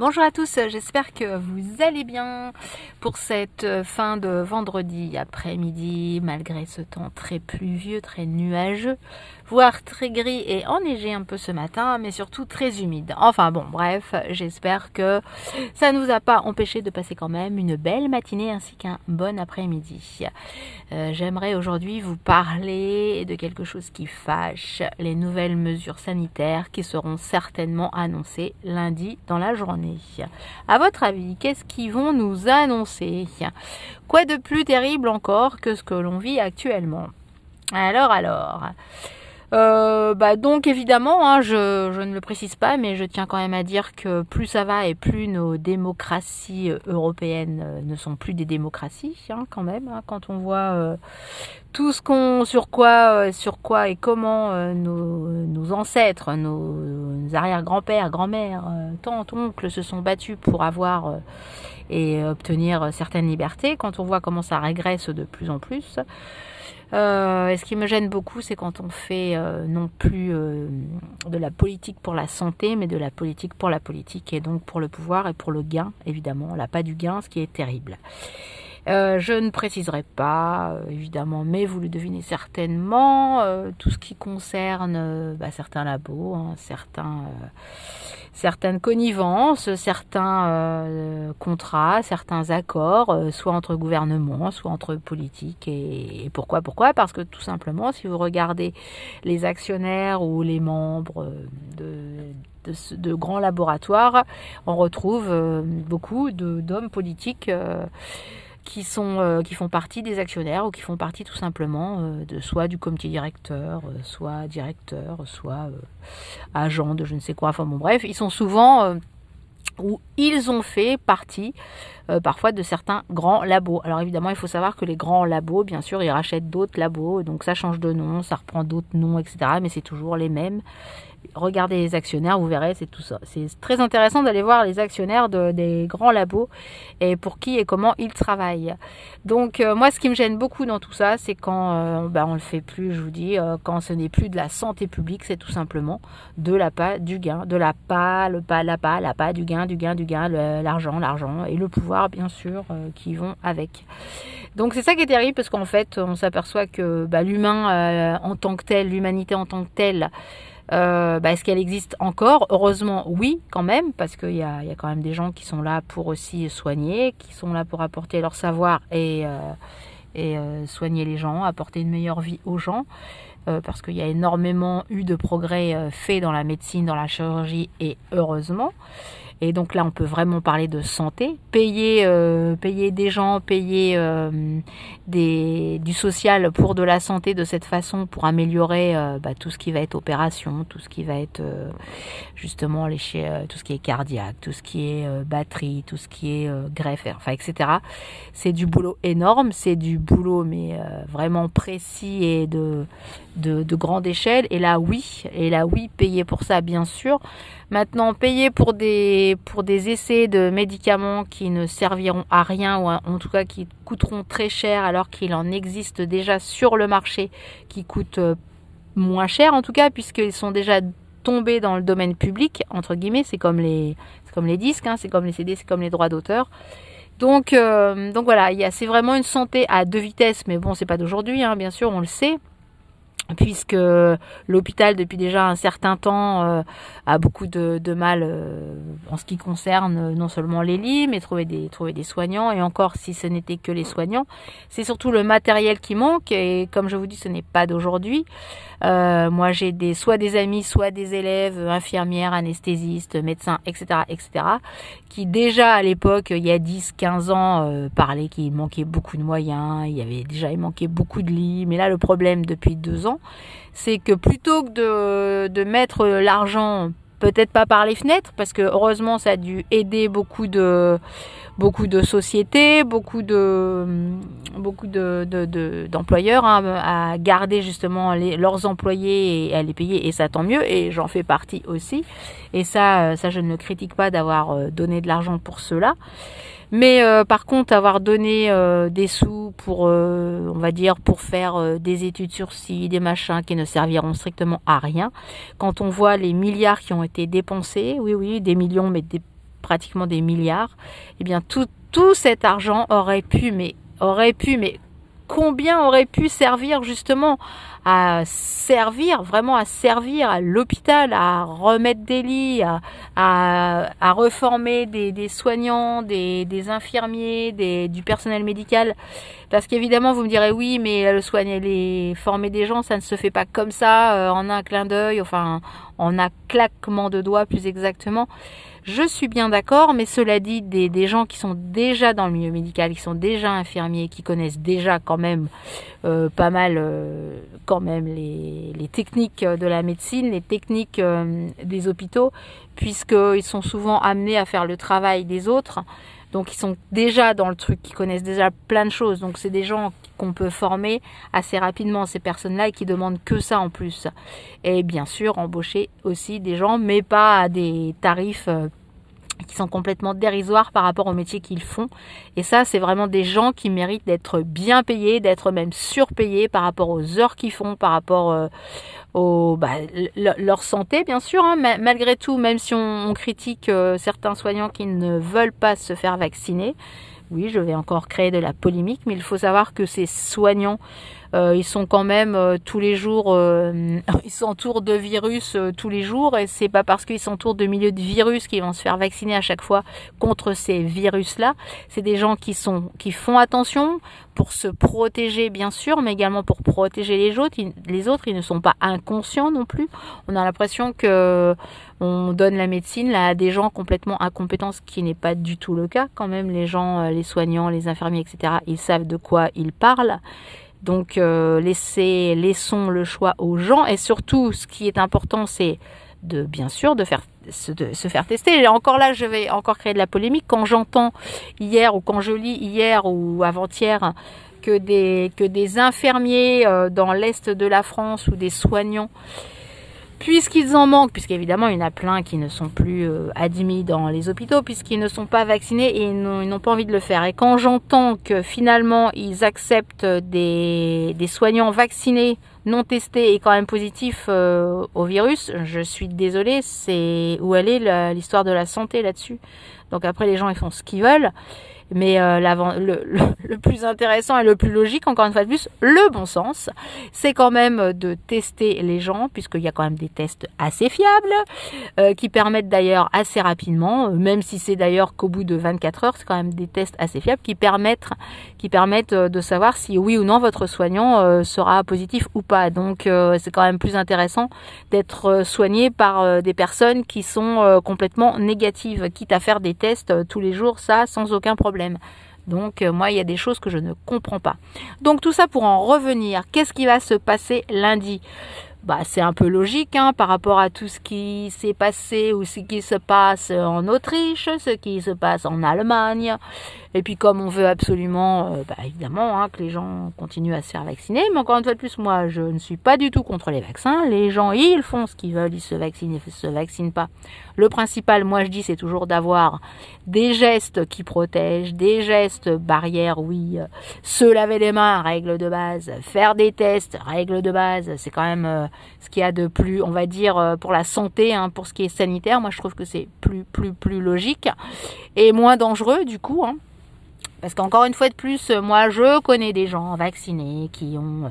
Bonjour à tous, j'espère que vous allez bien pour cette fin de vendredi après-midi, malgré ce temps très pluvieux, très nuageux, voire très gris et enneigé un peu ce matin, mais surtout très humide. Enfin bon, bref, j'espère que ça ne nous a pas empêché de passer quand même une belle matinée ainsi qu'un bon après-midi. Euh, j'aimerais aujourd'hui vous parler de quelque chose qui fâche, les nouvelles mesures sanitaires qui seront certainement annoncées lundi dans la journée. À votre avis, qu'est-ce qu'ils vont nous annoncer? Quoi de plus terrible encore que ce que l'on vit actuellement? Alors, alors. Euh, bah donc évidemment, hein, je, je, ne le précise pas, mais je tiens quand même à dire que plus ça va et plus nos démocraties européennes euh, ne sont plus des démocraties, hein, quand même. Hein, quand on voit euh, tout ce qu'on, sur quoi, sur quoi et comment nos, nos, ancêtres, nos, arrière-grands-pères, grand-mères, tantes, oncles se sont battus pour avoir et obtenir certaines libertés, quand on voit comment ça régresse de plus en plus. Euh, et ce qui me gêne beaucoup, c'est quand on fait euh, non plus euh, de la politique pour la santé, mais de la politique pour la politique, et donc pour le pouvoir et pour le gain, évidemment, là pas du gain, ce qui est terrible. Euh, je ne préciserai pas, euh, évidemment, mais vous le devinez certainement, euh, tout ce qui concerne bah, certains labos, hein, certains, certaines connivences, certains contrats, certains accords, soit entre gouvernements, soit entre politiques. Et, pourquoi Pourquoi? Parce que tout simplement, si vous regardez les actionnaires ou les membres de grands laboratoires, on retrouve beaucoup d'hommes politiques euh, qui font partie des actionnaires ou qui font partie tout simplement euh, de soit du comité directeur, euh, soit directeur, soit agent de je ne sais quoi. Enfin bon bref, ils sont souvent où ils ont fait partie parfois de certains grands labos. Alors évidemment, il faut savoir que les grands labos, bien sûr, ils rachètent d'autres labos, donc ça change de nom, ça reprend d'autres noms, etc. Mais c'est toujours les mêmes. Regardez les actionnaires, vous verrez, c'est tout ça. C'est très intéressant d'aller voir les actionnaires de, des grands labos et pour qui et comment ils travaillent. Donc euh, moi, ce qui me gêne beaucoup dans tout ça, c'est quand euh, ben, on le fait plus, je vous dis, euh, quand ce n'est plus de la santé publique, c'est tout simplement de la pas, du gain, de la pas, le pas, la pas, la pas, du gain, du gain, du gain, l'argent, l'argent et le pouvoir, bien sûr, qui vont avec. Donc c'est ça qui est terrible parce qu'en fait, on s'aperçoit que bah, l'humain en tant que tel, l'humanité en tant que telle, euh, bah, Est-ce qu'elle existe encore? Heureusement, oui, quand même, parce qu'il y a, y a, quand même des gens qui sont là pour aussi soigner, qui sont là pour apporter leur savoir et, euh, euh, soigner les gens, apporter une meilleure vie aux gens. Euh, parce qu'il y a énormément eu de progrès faits dans la médecine, dans la chirurgie, et heureusement. Et donc là, on peut vraiment parler de santé. Payer, euh, payer des gens, payer euh, du social pour de la santé de cette façon, pour améliorer euh, bah, tout ce qui va être opération, tout ce qui va être justement les, tout ce qui est cardiaque, tout ce qui est batterie, tout ce qui est greffe, enfin etc. C'est du boulot énorme, c'est du boulot mais vraiment précis et de, de, de grande échelle. Et là, oui, et là, oui, payer pour ça, bien sûr. Maintenant, payer pour des, pour des essais de médicaments qui ne serviront à rien ou en tout cas qui coûteront très cher alors qu'il en existe déjà sur le marché qui coûtent moins cher en tout cas puisqu'ils sont déjà tombés dans le domaine public entre guillemets. C'est comme les disques hein, c'est comme les CD c'est comme les droits d'auteur. Donc euh, donc voilà c'est vraiment une santé à deux vitesses mais bon c'est pas d'aujourd'hui hein, bien sûr on le sait puisque l'hôpital depuis déjà un certain temps euh, a beaucoup de, mal euh, en ce qui concerne euh, non seulement les lits mais trouver des trouver des soignants. Et encore si ce n'était que les soignants c'est surtout le matériel qui manque. Et comme je vous dis ce n'est pas d'aujourd'hui. Moi j'ai des soit des amis soit des élèves infirmières anesthésistes médecins etc etc qui déjà à l'époque il y a 10 15 ans parlaient qu'il manquait beaucoup de moyens il y avait déjà il manquait beaucoup de lits. Mais là le problème depuis deux ans c'est que plutôt que de, mettre l'argent peut-être pas par les fenêtres parce que heureusement ça a dû aider beaucoup de beaucoup de sociétés, beaucoup de beaucoup de, d'employeurs de, de, hein, à garder justement leurs employés et à les payer. Et ça tant mieux. Et j'en fais partie aussi. Et ça ça je ne critique pas d'avoir euh, donné de l'argent pour cela. Mais euh, par contre, avoir donné euh, des sous pour, euh, on va dire, pour faire euh, des études sur ci, des machins qui ne serviront strictement à rien, quand on voit les milliards qui ont été dépensés, oui, oui, des millions, mais des pratiquement des milliards, eh bien tout, tout cet argent aurait pu, mais aurait pu, mais combien aurait pu servir justement à servir, vraiment à servir à l'hôpital, à remettre des lits, à, à, reformer des, des soignants, des, des infirmiers, des, du personnel médical? Parce qu'évidemment, vous me direz oui, mais le soigner, les former des gens, ça ne se fait pas comme ça, euh, en un clin d'œil, enfin en un claquement de doigts plus exactement. Je suis bien d'accord, mais cela dit, des, gens qui sont déjà dans le milieu médical, qui sont déjà infirmiers, qui connaissent déjà quand même euh, pas mal euh, quand même les, techniques de la médecine, les techniques des hôpitaux, puisqu'ils sont souvent amenés à faire le travail des autres. Donc ils sont déjà dans le truc, qui connaissent déjà plein de choses. Donc c'est des gens qu'on peut former assez rapidement, ces personnes-là, et qui demandent que ça en plus. Et bien sûr, embaucher aussi des gens, mais pas à des tarifs euh, qui sont complètement dérisoires par rapport au métier qu'ils font. Et ça, c'est vraiment des gens qui méritent d'être bien payés, d'être même surpayés par rapport aux heures qu'ils font, par rapport euh, bah, leur santé, bien sûr. Hein. malgré tout, même si on, critique euh, certains soignants qui ne veulent pas se faire vacciner, oui, je vais encore créer de la polémique, mais il faut savoir que ces soignants ils sont quand même euh, tous les jours, euh, ils s'entourent de virus tous les jours et c'est pas parce qu'ils s'entourent de milieux de virus qu'ils vont se faire vacciner à chaque fois contre ces virus-là. C'est des gens qui sont, qui font attention pour se protéger bien sûr, mais également pour protéger les autres. les autres, ils ne sont pas inconscients non plus. On a l'impression que on donne la médecine là, à des gens complètement incompétents, ce qui n'est pas du tout le cas. Quand même, les gens, les soignants, les infirmiers, etc., ils savent de quoi ils parlent. Donc euh, laissez, laissons le choix aux gens et surtout ce qui est important c'est de bien sûr de faire se faire tester. Et encore là, je vais encore créer de la polémique quand j'entends hier ou quand je lis hier ou avant-hier que des que des infirmiers euh, dans l'est de la France ou des soignants puisqu'ils en manquent, puisqu'évidemment il y en a plein qui ne sont plus euh, admis dans les hôpitaux, puisqu'ils ne sont pas vaccinés et ils n'ont pas envie de le faire. Et quand j'entends que finalement ils acceptent des, soignants vaccinés, non testés et quand même positifs euh, au virus, je suis désolée, c'est où elle est l'histoire de la santé là-dessus. Donc après les gens ils font ce qu'ils veulent. Mais euh, le, plus intéressant et le plus logique, encore une fois de plus, le bon sens, c'est quand même de tester les gens, puisqu'il y a quand même des tests assez fiables, euh, qui permettent d'ailleurs assez rapidement, euh, même si c'est d'ailleurs qu'au bout de 24 heures, c'est quand même des tests assez fiables qui permettent, qui permettent de savoir si oui ou non votre soignant sera positif ou pas. Donc c'est quand même plus intéressant d'être soigné par des personnes qui sont complètement négatives, quitte à faire des tests tous les jours, ça sans aucun problème. Donc euh, moi, il y a des choses que je ne comprends pas. Donc tout ça pour en revenir, qu'est-ce qui va se passer lundi? Bah, c'est un peu logique hein, par rapport à tout ce qui s'est passé ou ce qui se passe en Autriche, ce qui se passe en Allemagne. Et puis comme on veut absolument, euh, bah, évidemment, hein, que les gens continuent à se faire vacciner. Mais encore une fois de plus, moi, je ne suis pas du tout contre les vaccins. Les gens, ils font ce qu'ils veulent, ils se vaccinent, ils se vaccinent pas. Le principal, moi, je dis, c'est toujours d'avoir des gestes qui protègent, des gestes barrières, oui. Euh, se laver les mains, règle de base. Faire des tests, règle de base. C'est quand même euh, ce qu'il y a de plus, on va dire, pour la santé, hein, pour ce qui est sanitaire. Moi, je trouve que c'est plus, plus, plus logique et moins dangereux, du coup. Hein. Parce qu'encore une fois de plus, moi je connais des gens vaccinés euh,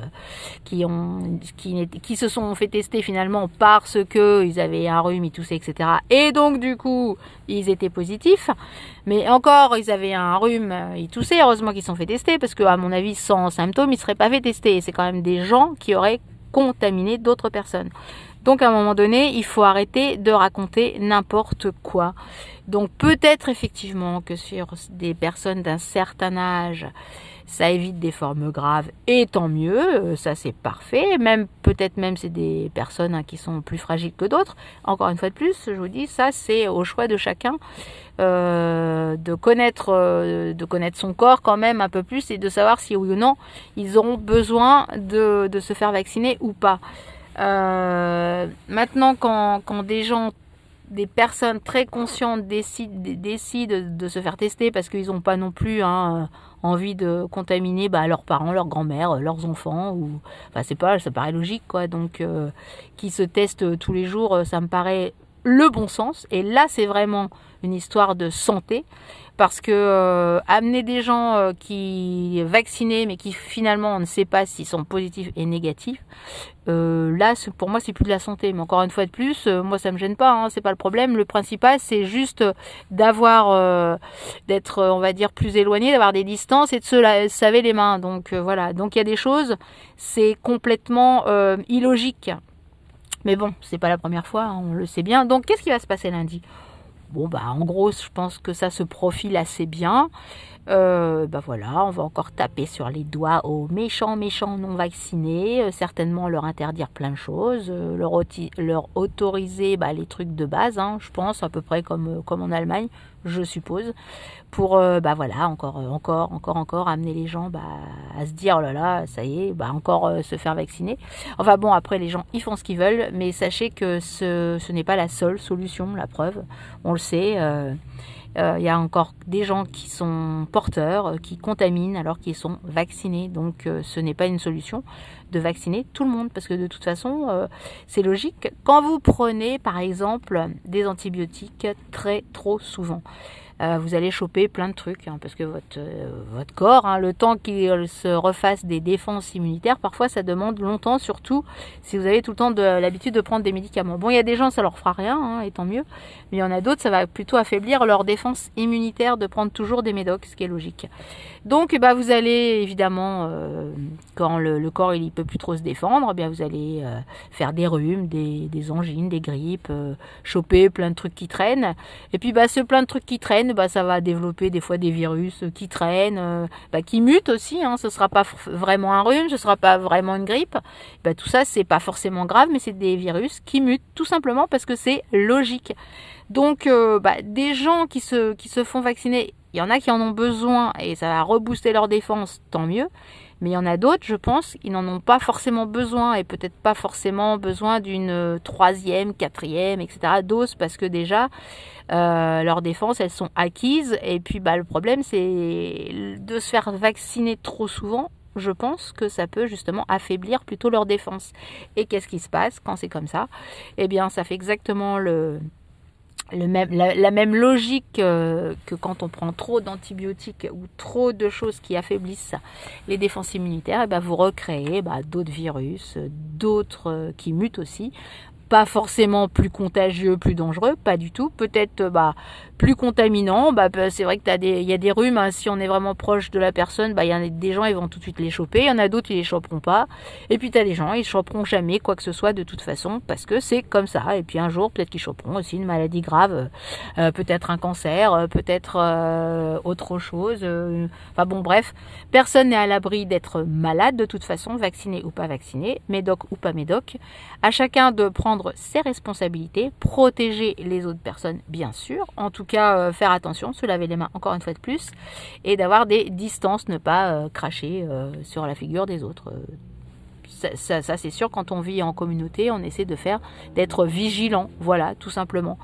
qui se sont fait tester finalement parce que ils avaient un rhume, ils toussaient, etc. Et donc du coup, ils étaient positifs. Mais encore, ils avaient un rhume, ils toussaient. Heureusement qu'ils sont fait tester parce que à mon avis, sans symptômes, ils seraient pas fait tester. C'est quand même des gens qui auraient contaminé d'autres personnes. Donc à un moment donné, il faut arrêter de raconter n'importe quoi. Donc peut-être effectivement que sur des personnes d'un certain âge, ça évite des formes graves et tant mieux, euh, ça c'est parfait. Même peut-être même c'est des personnes hein, qui sont plus fragiles que d'autres. Encore une fois de plus, je vous dis ça c'est au choix de chacun euh, de connaître euh, de connaître son corps quand même un peu plus et de savoir si oui ou non ils auront besoin de, de se faire vacciner ou pas. Maintenant quand, quand des gens des personnes très conscientes décident, décident de se faire tester parce qu'ils n'ont pas non plus hein, envie de contaminer bah, leurs parents, leurs grand-mères, leurs enfants. Ou... Enfin, c'est pas, ça paraît logique, quoi. Donc, euh, qui se testent tous les jours, ça me paraît le bon sens. Et là, c'est vraiment une histoire de santé parce que euh, amener des gens euh, qui vaccinés mais qui finalement on ne sait pas s'ils sont positifs et négatifs euh, là pour moi c'est plus de la santé. Mais encore une fois de plus moi ça me gêne pas hein, c'est pas le problème. Le principal c'est juste d'avoir d'être on va dire plus éloigné d'avoir des distances et de se laver les mains. Donc voilà. Donc il y a des choses c'est complètement illogique. Mais bon c'est pas la première fois hein, on le sait bien. Donc qu'est-ce qui va se passer lundi? Bon, bah, en gros, je pense que ça se profile assez bien. Euh, bah voilà, on va encore taper sur les doigts aux méchants, méchants non vaccinés, euh, certainement leur interdire plein de choses, euh, leur, autoriser bah, les trucs de base, hein, je pense, à peu près comme, comme en Allemagne, je suppose, pour bah voilà, encore, encore, encore, encore amener les gens bah, à se dire, oh là là, ça y est, bah encore se faire vacciner. Enfin bon, après les gens, ils font ce qu'ils veulent, mais sachez que ce, ce n'est pas la seule solution, la preuve, on le sait. Euh, il y a encore des gens qui sont porteurs, euh, qui contaminent alors qu'ils sont vaccinés. Donc euh, ce n'est pas une solution de vacciner tout le monde parce que de toute façon c'est logique. Quand vous prenez par exemple des antibiotiques très trop souvent, euh, vous allez choper plein de trucs, hein, parce que votre, euh, corps, hein, le temps qu'il se refasse des défenses immunitaires, parfois ça demande longtemps, surtout si vous avez tout le temps de l'habitude de prendre des médicaments. Bon, il y a des gens, ça leur fera rien, hein, et tant mieux, mais il y en a d'autres, ça va plutôt affaiblir leur défense immunitaire de prendre toujours des médocs, ce qui est logique. Donc, bah, vous allez évidemment, euh, quand le, corps il, peut plus trop se défendre, eh bien vous allez faire des rhumes, des, des angines, des grippes, choper plein de trucs qui traînent, et puis bah, ce plein de trucs qui traînent, bah, ça va développer des fois des virus qui traînent, euh, bah, qui mutent aussi. Hein, ce sera pas vraiment un rhume, ce sera pas vraiment une grippe. Bah, tout ça, c'est pas forcément grave, mais c'est des virus qui mutent tout simplement parce que c'est logique. Donc, euh, bah, des gens qui se, qui se font vacciner, il y en a qui en ont besoin et ça va rebooster leur défense, tant mieux. Mais il y en a d'autres, je pense, qui n'en ont pas forcément besoin et peut-être pas forcément besoin d'une euh, troisième, quatrième, etc. dose parce que déjà, euh, leurs défenses, elles sont acquises. Et puis, bah, le problème, c'est de se faire vacciner trop souvent. Je pense que ça peut justement affaiblir plutôt leur défense. Et qu'est-ce qui se passe quand c'est comme ça? Eh bien, ça fait exactement le, la, même logique euh, que quand on prend trop d'antibiotiques ou trop de choses qui affaiblissent les défenses immunitaires, et eh ben vous recréez bah, d'autres virus, d'autres euh, qui mutent aussi pas forcément plus contagieux, plus dangereux, pas du tout. Peut-être bah, plus contaminant. Bah, bah c'est vrai que il y a des rhumes. Hein. si on est vraiment proche de la personne, bah, il y en a des gens, ils vont tout de suite les choper. Il y en a d'autres, ils les choperont pas. Et puis tu as des gens, ils choperont jamais quoi que ce soit de toute façon parce que c'est comme ça. Et puis un jour, peut-être qu'ils choperont aussi une maladie grave, euh, peut-être un cancer, euh, peut-être euh, autre chose. enfin bon, bref, personne n'est à l'abri d'être malade de toute façon, vacciné ou pas vacciné, médoc ou pas médoc. À chacun de prendre ses responsabilités, protéger les autres personnes bien sûr, en tout euh, faire attention, se laver les mains encore une fois de plus, et d'avoir des distances, ne pas euh, cracher euh, sur la figure des autres. Ça, c'est sûr, quand on vit en communauté, on essaie de faire, d'être vigilant, voilà, tout simplement.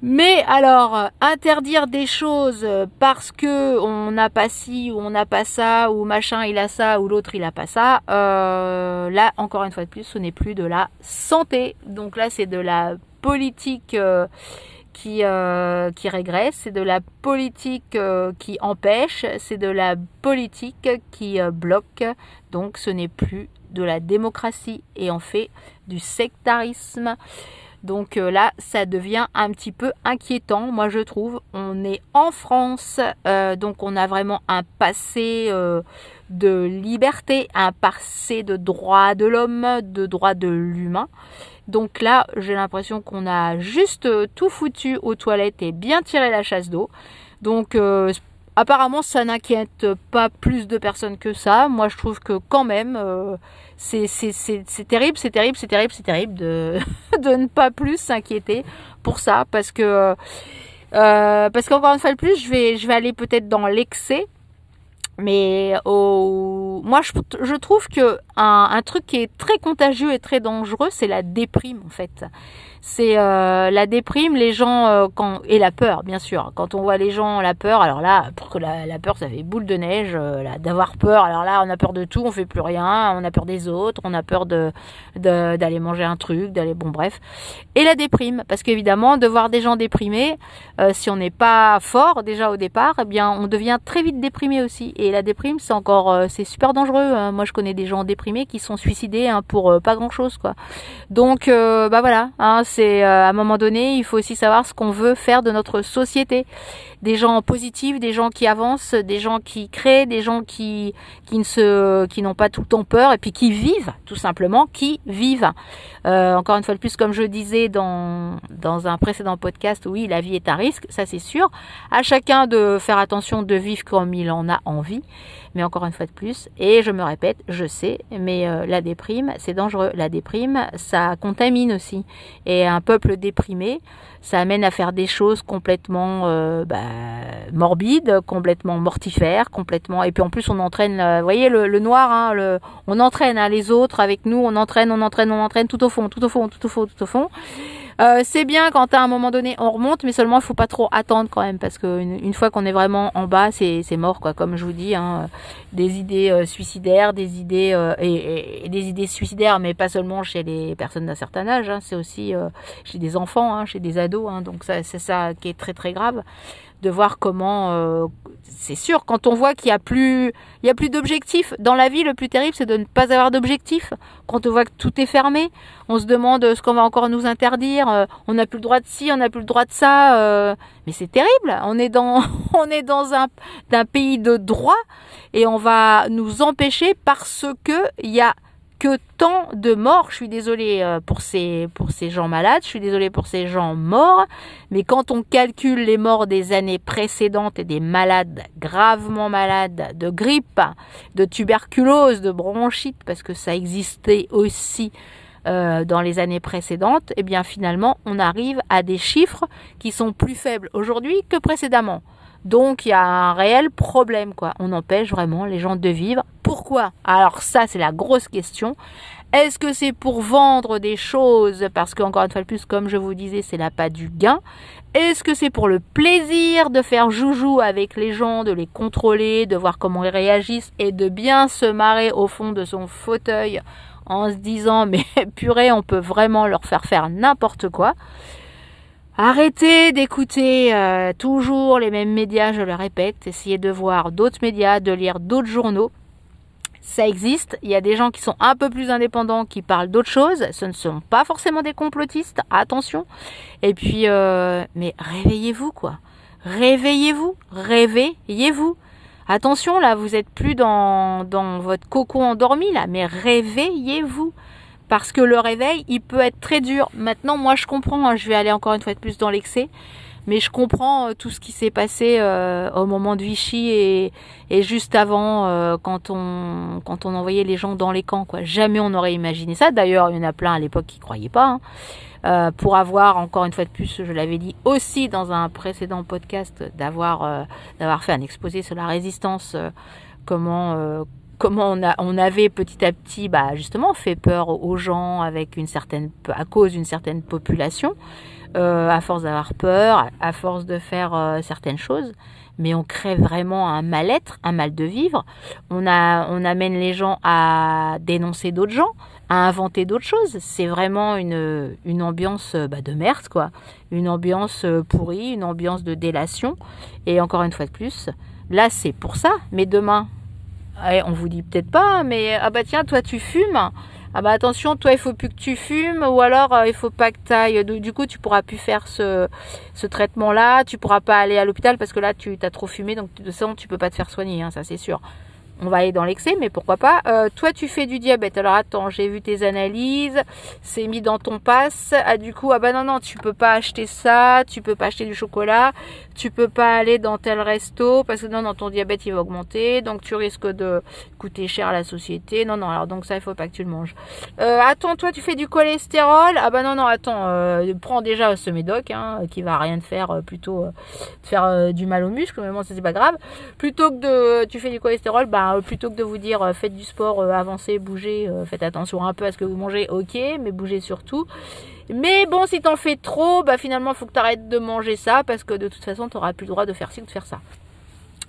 Mais alors, interdire des choses parce que on n'a pas ci ou on n'a pas ça ou machin il a ça ou l'autre il a pas ça, là encore une fois de plus, ce n'est plus de la santé. Donc là, c'est de la politique qui euh, qui régresse, c'est de la politique qui empêche, c'est de la politique qui bloque. Donc ce n'est plus de la démocratie et en fait du sectarisme. Donc euh, là, ça devient un petit peu inquiétant, moi je trouve. On est en France, euh, donc on a vraiment un passé euh, de liberté, un passé de droit de l'homme, de droit de l'humain. Donc là, j'ai l'impression qu'on a juste tout foutu aux toilettes et bien tiré la chasse d'eau. Donc apparemment, ça n'inquiète pas plus de personnes que ça. Moi, je trouve que quand même, c'est terrible, c'est terrible, c'est terrible, c'est terrible de, ne pas plus s'inquiéter pour ça parce que euh, parce qu'encore une fois de plus, je vais je vais aller peut-être dans l'excès, mais moi je trouve que un, truc qui est très contagieux et très dangereux, c'est la déprime en fait. c'est euh, la déprime, les gens euh, quand et la peur, bien sûr. Quand on voit les gens la peur, alors là, pour que la, la peur, ça fait boule de neige, euh, d'avoir peur. Alors là, on a peur de tout, on fait plus rien, on a peur des autres, on a peur de d'aller manger un truc, d'aller bon bref. Et la déprime, parce qu'évidemment, de voir des gens déprimés, si on n'est pas fort déjà au départ, eh bien, on devient très vite déprimé aussi. Et la déprime, c'est encore, c'est super dangereux. Hein. Moi, je connais des gens déprimés qui sont suicidés hein, pour pas grand chose, quoi. Donc, bah voilà, hein, c'est euh, à un moment donné, il faut aussi savoir ce qu'on veut faire de notre société. Des gens positifs, des gens qui avancent, des gens qui créent, des gens qui qui ne se qui n'ont pas tout le temps peur et puis qui vivent tout simplement, qui vivent. Euh, encore une fois de plus, comme je disais dans dans un précédent podcast, oui, la vie est un risque, ça c'est sûr. À chacun de faire attention de vivre comme il en a envie mais encore une fois de plus, et je me répète, je sais, mais euh, la déprime, c'est dangereux. La déprime, ça contamine aussi. Et un peuple déprimé, ça amène à faire des choses complètement euh, bah, morbides, complètement mortifères, complètement. Et puis en plus, on entraîne, euh, vous voyez, le, noir, hein, le, on entraîne hein, les autres avec nous, on entraîne, on entraîne, on entraîne tout au fond, tout au fond, tout au fond, tout au fond. Euh, c'est bien quand à un moment donné on remonte, mais seulement il faut pas trop attendre quand même parce qu'une une fois qu'on est vraiment en bas, c'est mort quoi. Comme je vous dis, hein, des idées euh, suicidaires, des idées euh, et, des idées suicidaires, mais pas seulement chez les personnes d'un certain âge, hein, c'est aussi chez des enfants, hein, chez des ados. Hein, donc c'est ça qui est très très grave de voir comment euh, c'est sûr quand on voit qu'il y a plus il y a plus d'objectifs dans la vie le plus terrible c'est de ne pas avoir d'objectifs. Quand on voit que tout est fermé on se demande ce qu'on va encore nous interdire euh, on n'a plus le droit de ci on n'a plus le droit de ça euh, mais c'est terrible. On est dans on est dans un, un pays de droit et on va nous empêcher parce que il y a que tant de morts. Je suis désolée euh, pour ces, pour ces gens malades, je suis désolée pour ces gens morts, mais quand on calcule les morts des années précédentes et des malades gravement malades de grippe, de tuberculose, de bronchite, parce que ça existait aussi euh, dans les années précédentes, eh bien finalement on arrive à des chiffres qui sont plus faibles aujourd'hui que précédemment. Donc il y a un réel problème quoi. On empêche vraiment les gens de vivre. Pourquoi? Alors ça c'est la grosse question. Est-ce que c'est pour vendre des choses? Parce qu'encore une fois de plus, comme je vous disais, c'est là pas du gain. Est-ce que c'est pour le plaisir de faire joujou avec les gens, de les contrôler, de voir comment ils réagissent et de bien se marrer au fond de son fauteuil en se disant mais purée, on peut vraiment leur faire faire n'importe quoi? Arrêtez d'écouter euh, toujours les mêmes médias, je le répète. Essayez de voir d'autres médias, de lire d'autres journaux. Ça existe. Il y a des gens qui sont un peu plus indépendants, qui parlent d'autres choses. Ce ne sont pas forcément des complotistes. Attention. Et puis, euh, mais réveillez-vous, quoi. Réveillez-vous. Réveillez-vous. Attention, là, vous êtes plus dans, dans votre coco endormi, là, mais réveillez-vous parce que le réveil, il peut être très dur. Maintenant, moi, je comprends, hein, je vais aller encore une fois de plus dans l'excès, mais je comprends euh, tout ce qui s'est passé euh, au moment de Vichy et, juste avant, euh, quand on quand on envoyait les gens dans les camps. Quoi. Jamais on n'aurait imaginé ça. D'ailleurs, il y en a plein à l'époque qui croyaient pas. Hein. pour avoir encore une fois de plus, je l'avais dit aussi dans un précédent podcast, d'avoir d'avoir fait un exposé sur la résistance, comment comment on, avait petit à petit, bah, justement, fait peur aux gens avec une certaine, à cause d'une certaine population, euh, à force d'avoir peur, à force de faire euh, certaines choses. Mais on crée vraiment un mal-être, un mal de vivre. On amène les gens à dénoncer d'autres gens, à inventer d'autres choses. C'est vraiment une, ambiance bah, de merde, quoi. Une ambiance euh, pourrie, une ambiance de délation. Et encore une fois de plus, là, c'est pour ça. Mais demain, on vous dit peut-être pas, mais ah bah tiens, toi tu fumes. Ah bah attention, toi il faut plus que tu fumes, ou alors euh, il faut pas que tu ailles. Du coup, tu pourras plus faire ce, ce traitement-là, tu pourras pas aller à l'hôpital parce que là tu as trop fumé, donc de toute façon tu peux pas te faire soigner, hein, ça c'est sûr on va aller dans l'excès, mais pourquoi pas. Euh, toi, tu fais du diabète. Alors attends, j'ai vu tes analyses, c'est mis dans ton pass. Ah du coup, ah bah non non, tu peux pas acheter ça, tu peux pas acheter du chocolat, tu peux pas aller dans tel resto parce que non non, ton diabète il va augmenter, donc tu risques de coûter cher à la société. Non non, alors donc ça il faut pas que tu le manges. Euh, attends, toi tu fais du cholestérol. Ah bah non non, attends, euh, prends déjà ce médoc hein, qui va rien faire, plutôt te faire du mal aux muscles, mais bon ça c'est pas grave. Plutôt que de tu fais du cholestérol, bah Enfin, plutôt que de vous dire faites du sport, avancez, bougez, faites attention un peu à ce que vous mangez, ok, mais bougez surtout. Mais bon, si t'en fais trop, bah finalement, faut que tu arrêtes de manger ça parce que de toute façon, tu n'auras plus le droit de faire ci ou de faire ça.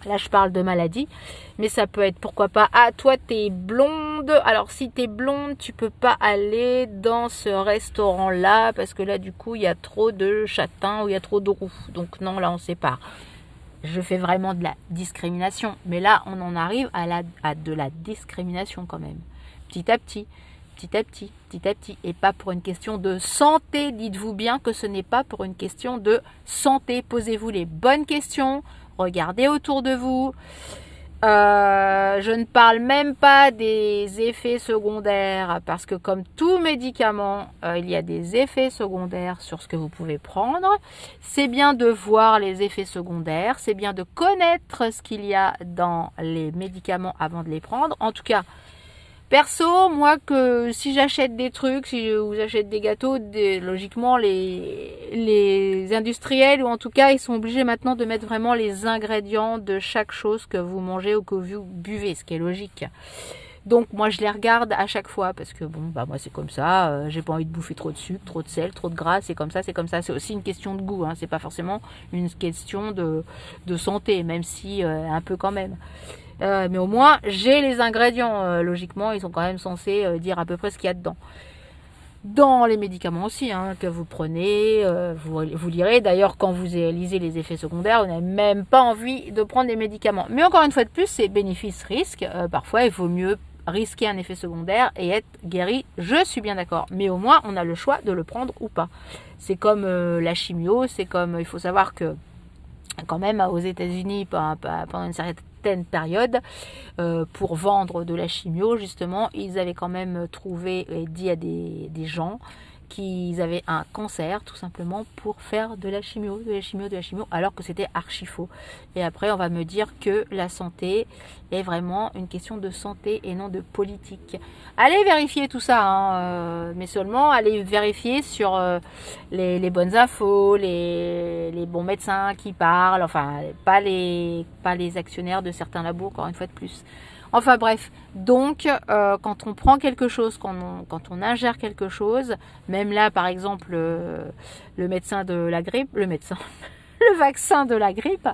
Là, je parle de maladie, mais ça peut être pourquoi pas. Ah, toi, t'es blonde. Alors, si t'es blonde, tu peux pas aller dans ce restaurant-là parce que là, du coup, il y a trop de châtains ou il y a trop de roux. Donc, non, là, on sépare. Je fais vraiment de la discrimination, mais là, on en arrive à, de la discrimination quand même, petit à petit petit à petit, petit à petit, et pas pour une question de santé. Dites-vous bien que ce n'est pas pour une question de santé. Posez-vous les bonnes questions, regardez autour de vous. Euh, je ne parle même pas des effets secondaires parce que comme tout médicament, euh, il y a des effets secondaires sur ce que vous pouvez prendre. C'est bien de voir les effets secondaires, c'est bien de connaître ce qu'il y a dans les médicaments avant de les prendre. En tout cas, Perso, moi que si j'achète des trucs, si je vous achète des gâteaux, logiquement les, industriels ou en tout cas ils sont obligés maintenant de mettre vraiment les ingrédients de chaque chose que vous mangez ou que vous buvez, ce qui est logique. Donc moi je les regarde à chaque fois parce que bon bah moi c'est comme ça, euh, j'ai pas envie de bouffer trop de sucre, trop de sel, trop de gras, c'est comme ça, c'est comme ça. C'est aussi une question de goût, hein, c'est pas forcément une question de, de santé, même si euh, un peu quand même. Euh, mais au moins, j'ai les ingrédients. Euh, logiquement, ils sont quand même censés euh, dire à peu près ce qu'il y a dedans. Dans les médicaments aussi, hein, que vous prenez, vous, lirez. D'ailleurs, quand vous lisez les effets secondaires, vous n'avez même pas envie de prendre des médicaments. Mais encore une fois de plus, c'est bénéfice-risque. parfois, il vaut mieux risquer un effet secondaire et être guéri. Je suis bien d'accord. Mais au moins, on a le choix de le prendre ou pas. C'est comme la chimio, c'est comme, il faut savoir que quand même aux États-Unis pendant une certaine période euh, pour vendre de la chimio justement ils avaient quand même trouvé et dit à des gens qu'ils avaient un cancer tout simplement pour faire de la chimio, de la chimio, de la chimio, alors que c'était archi faux. Et après, on va me dire que la santé est vraiment une question de santé et non de politique. Allez vérifier tout ça, hein, euh, mais seulement allez vérifier sur euh, les, bonnes infos, les, les, bons médecins qui parlent, enfin pas les, pas les actionnaires de certains labos, encore une fois de plus. Enfin bref, donc euh, quand on prend quelque chose, quand on, ingère quelque chose, même là par exemple euh, le médecin de la grippe, le médecin, le vaccin de la grippe,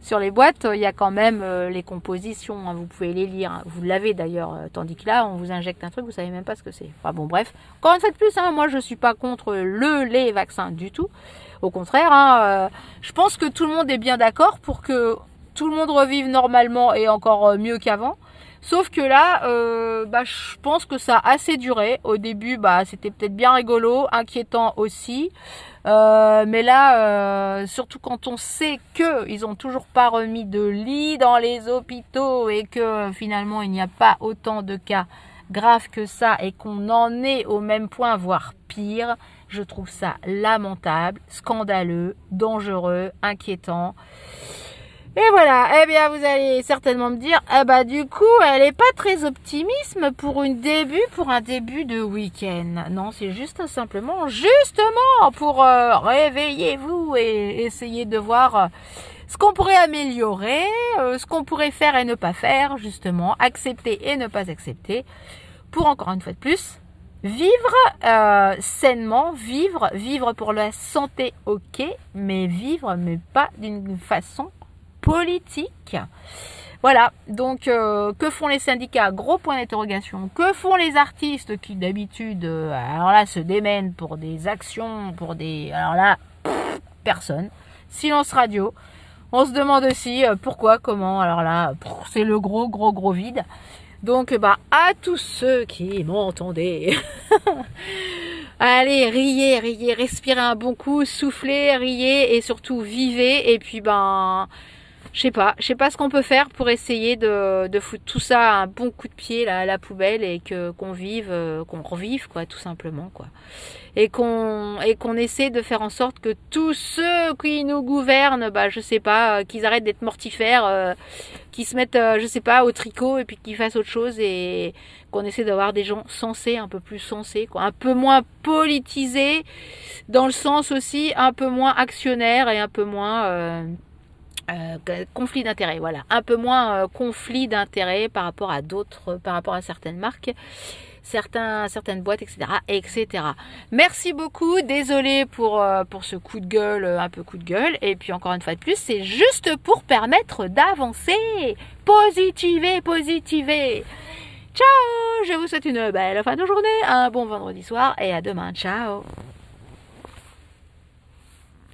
sur les boîtes, il y a quand même euh, les compositions, hein, vous pouvez les lire, vous l'avez d'ailleurs, tandis que là on vous injecte un truc, vous savez même pas ce que c'est. Enfin bon bref, encore une fois de plus, hein, moi je suis pas contre le les vaccins du tout. Au contraire, hein, je pense que tout le monde est bien d'accord pour que tout le monde revive normalement et encore mieux qu'avant. Sauf que là, euh, bah, je pense que ça a assez duré. Au début, bah, c'était peut-être bien rigolo, inquiétant aussi. Euh, mais là, euh, surtout quand on sait que ils ont toujours pas remis de lit dans les hôpitaux et que finalement il n'y a pas autant de cas graves que ça et qu'on en est au même point, voire pire, je trouve ça lamentable, scandaleux, dangereux, inquiétant. Et voilà, eh bien vous allez certainement me dire, ah bah du coup elle est pas très optimisme pour une début, pour un début de week-end. Non, c'est juste simplement, justement pour euh, réveillez-vous et essayer de voir euh, ce qu'on pourrait améliorer, euh, ce qu'on pourrait faire et ne pas faire, justement, accepter et ne pas accepter, pour encore une fois de plus vivre sainement, vivre, vivre pour la santé, ok, mais vivre mais pas d'une façon politique. Voilà, donc euh, que font les syndicats? Gros point d'interrogation. Que font les artistes qui d'habitude, euh, alors là, se démènent pour des actions, pour des... Alors là, personne. Silence radio. On se demande aussi euh, pourquoi, comment. Alors là, c'est le gros, gros, gros vide. Donc, bah, à tous ceux qui m'entendaient, allez, riez, riez, respirez un bon coup, soufflez, riez et surtout vivez. Et puis, ben, je sais pas, je sais pas ce qu'on peut faire pour essayer de, de foutre tout ça un bon coup de pied là, à la poubelle et que qu'on vive, euh, qu'on revive quoi, tout simplement quoi, et qu'on et qu'on essaie de faire en sorte que tous ceux qui nous gouvernent, bah je sais pas, euh, qu'ils arrêtent d'être mortifères, euh, qu'ils se mettent, je sais pas, au tricot et puis qu'ils fassent autre chose et qu'on essaie d'avoir des gens sensés, un peu plus sensés, quoi, un peu moins politisés, dans le sens aussi un peu moins actionnaires et un peu moins euh, conflit d'intérêt, voilà, un peu moins conflit d'intérêt par rapport à d'autres, par rapport à certaines marques certains, certaines boîtes, etc., etc. Merci beaucoup. Désolé pour, euh, pour ce coup de gueule, euh, un peu coup de gueule. Et puis encore une fois de plus, c'est juste pour permettre d'avancer. Positiver, positiver. Ciao Je vous souhaite une belle fin de journée, un bon vendredi soir et à demain. Ciao